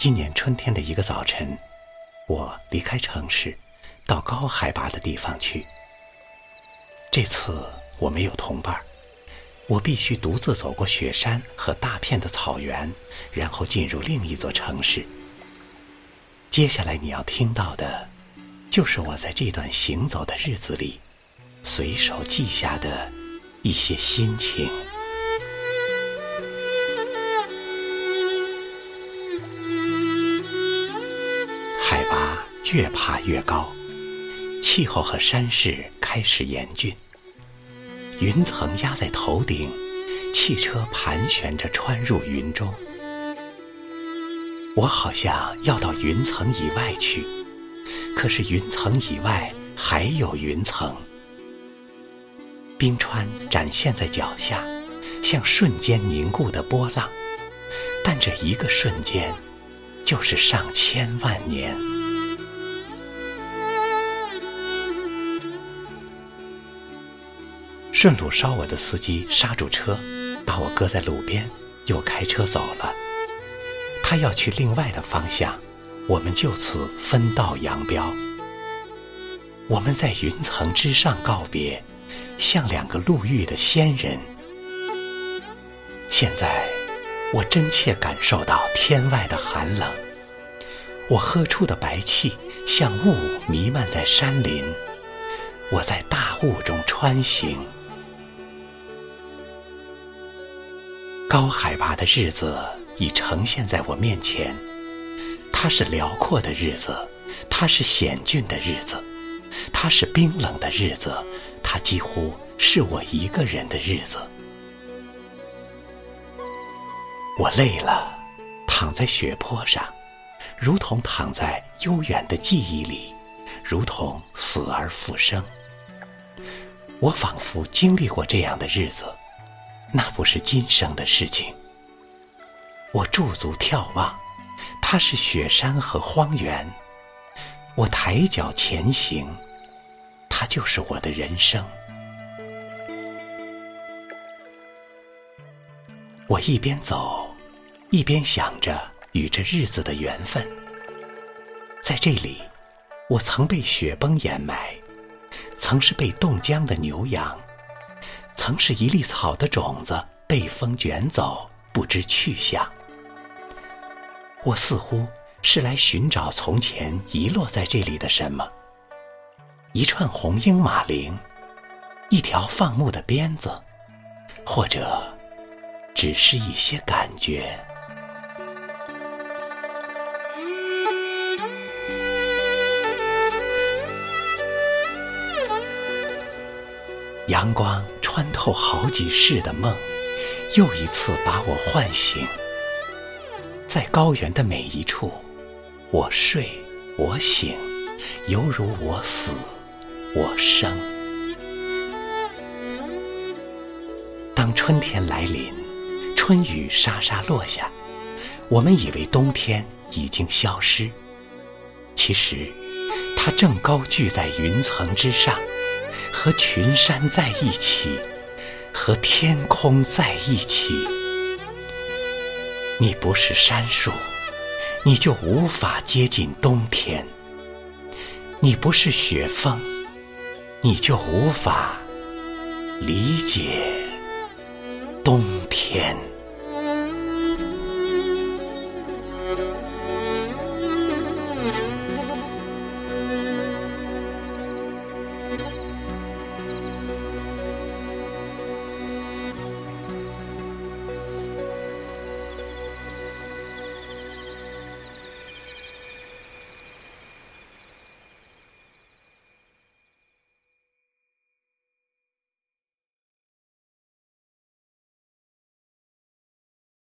今年春天的一个早晨，我离开城市，到高海拔的地方去。这次我没有同伴，我必须独自走过雪山和大片的草原，然后进入另一座城市。接下来你要听到的，就是我在这段行走的日子里，随手记下的一些心情。越爬越高，气候和山势开始严峻。云层压在头顶，汽车盘旋着穿入云中。我好像要到云层以外去，可是云层以外还有云层。冰川展现在脚下，像瞬间凝固的波浪，但这一个瞬间，就是上千万年。顺路捎我的司机刹住车，把我搁在路边，又开车走了。他要去另外的方向，我们就此分道扬镳。我们在云层之上告别，像两个路遇的仙人。现在，我真切感受到天外的寒冷。我喝出的白气像雾弥漫在山林。我在大雾中穿行。高海拔的日子已呈现在我面前，它是辽阔的日子，它是险峻的日子，它是冰冷的日子，它几乎是我一个人的日子。我累了，躺在雪坡上，如同躺在悠远的记忆里，如同死而复生。我仿佛经历过这样的日子。那不是今生的事情。我驻足眺望，它是雪山和荒原；我抬脚前行，它就是我的人生。我一边走，一边想着与这日子的缘分。在这里，我曾被雪崩掩埋，曾是被冻僵的牛羊。曾是一粒草的种子，被风卷走，不知去向。我似乎是来寻找从前遗落在这里的什么：一串红缨马铃，一条放牧的鞭子，或者只是一些感觉。阳光。穿透好几世的梦，又一次把我唤醒。在高原的每一处，我睡，我醒，犹如我死，我生。当春天来临，春雨沙沙落下，我们以为冬天已经消失，其实，它正高踞在云层之上。和群山在一起，和天空在一起。你不是杉树，你就无法接近冬天；你不是雪峰，你就无法理解冬天。